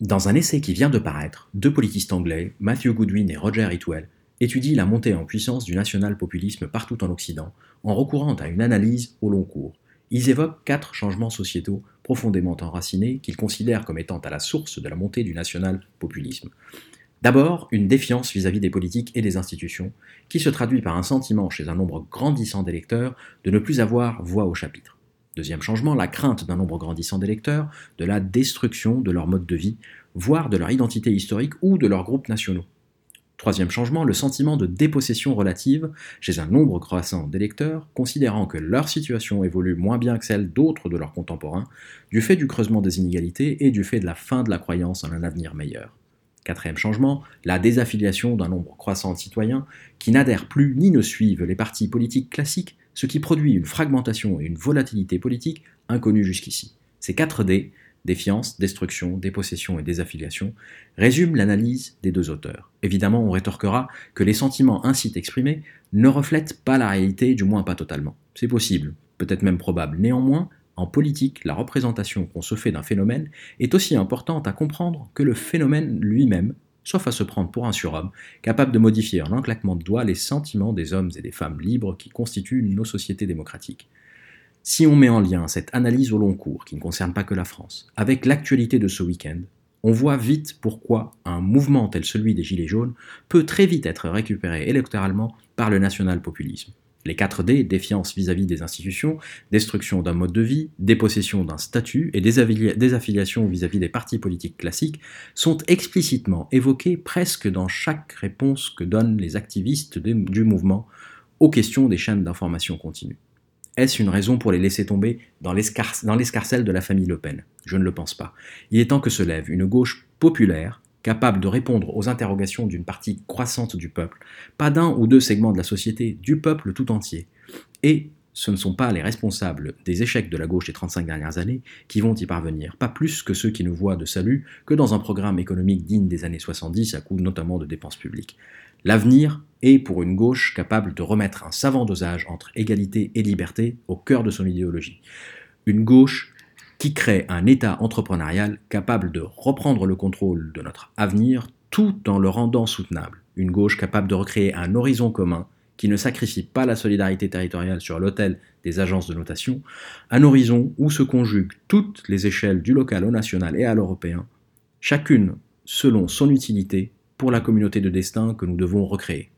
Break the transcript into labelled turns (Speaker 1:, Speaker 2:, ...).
Speaker 1: Dans un essai qui vient de paraître, deux politistes anglais, Matthew Goodwin et Roger Itwell, étudient la montée en puissance du national-populisme partout en Occident en recourant à une analyse au long cours. Ils évoquent quatre changements sociétaux profondément enracinés qu'ils considèrent comme étant à la source de la montée du national-populisme. D'abord, une défiance vis-à-vis des politiques et des institutions, qui se traduit par un sentiment chez un nombre grandissant d'électeurs de ne plus avoir voix au chapitre. Deuxième changement, la crainte d'un nombre grandissant d'électeurs de la destruction de leur mode de vie, voire de leur identité historique ou de leurs groupes nationaux. Troisième changement, le sentiment de dépossession relative chez un nombre croissant d'électeurs, considérant que leur situation évolue moins bien que celle d'autres de leurs contemporains, du fait du creusement des inégalités et du fait de la fin de la croyance en un avenir meilleur. Quatrième changement, la désaffiliation d'un nombre croissant de citoyens qui n'adhèrent plus ni ne suivent les partis politiques classiques, ce qui produit une fragmentation et une volatilité politique inconnues jusqu'ici. Ces 4 D, défiance, destruction, dépossession et désaffiliation, résument l'analyse des deux auteurs. Évidemment, on rétorquera que les sentiments ainsi exprimés ne reflètent pas la réalité, du moins pas totalement. C'est possible, peut-être même probable. Néanmoins, en politique, la représentation qu'on se fait d'un phénomène est aussi importante à comprendre que le phénomène lui-même, sauf à se prendre pour un surhomme, capable de modifier en un claquement de doigts les sentiments des hommes et des femmes libres qui constituent nos sociétés démocratiques. Si on met en lien cette analyse au long cours, qui ne concerne pas que la France, avec l'actualité de ce week-end, on voit vite pourquoi un mouvement tel celui des Gilets jaunes peut très vite être récupéré électoralement par le national-populisme. Les 4D, défiance vis-à-vis des institutions, destruction d'un mode de vie, dépossession d'un statut et désaffiliation vis-à-vis des partis politiques classiques, sont explicitement évoqués presque dans chaque réponse que donnent les activistes du mouvement aux questions des chaînes d'information continue. Est-ce une raison pour les laisser tomber dans l'escarcelle de la famille Le Pen? Je ne le pense pas. Il est temps que se lève une gauche populaire capable de répondre aux interrogations d'une partie croissante du peuple, pas d'un ou deux segments de la société, du peuple tout entier. Et ce ne sont pas les responsables des échecs de la gauche des 35 dernières années qui vont y parvenir, pas plus que ceux qui ne voient de salut que dans un programme économique digne des années 70 à coup notamment de dépenses publiques. L'avenir est pour une gauche capable de remettre un savant dosage entre égalité et liberté au cœur de son idéologie. Une gauche qui crée un État entrepreneurial capable de reprendre le contrôle de notre avenir tout en le rendant soutenable. Une gauche capable de recréer un horizon commun qui ne sacrifie pas la solidarité territoriale sur l'autel des agences de notation, un horizon où se conjuguent toutes les échelles du local au national et à l'européen, chacune selon son utilité pour la communauté de destin que nous devons recréer.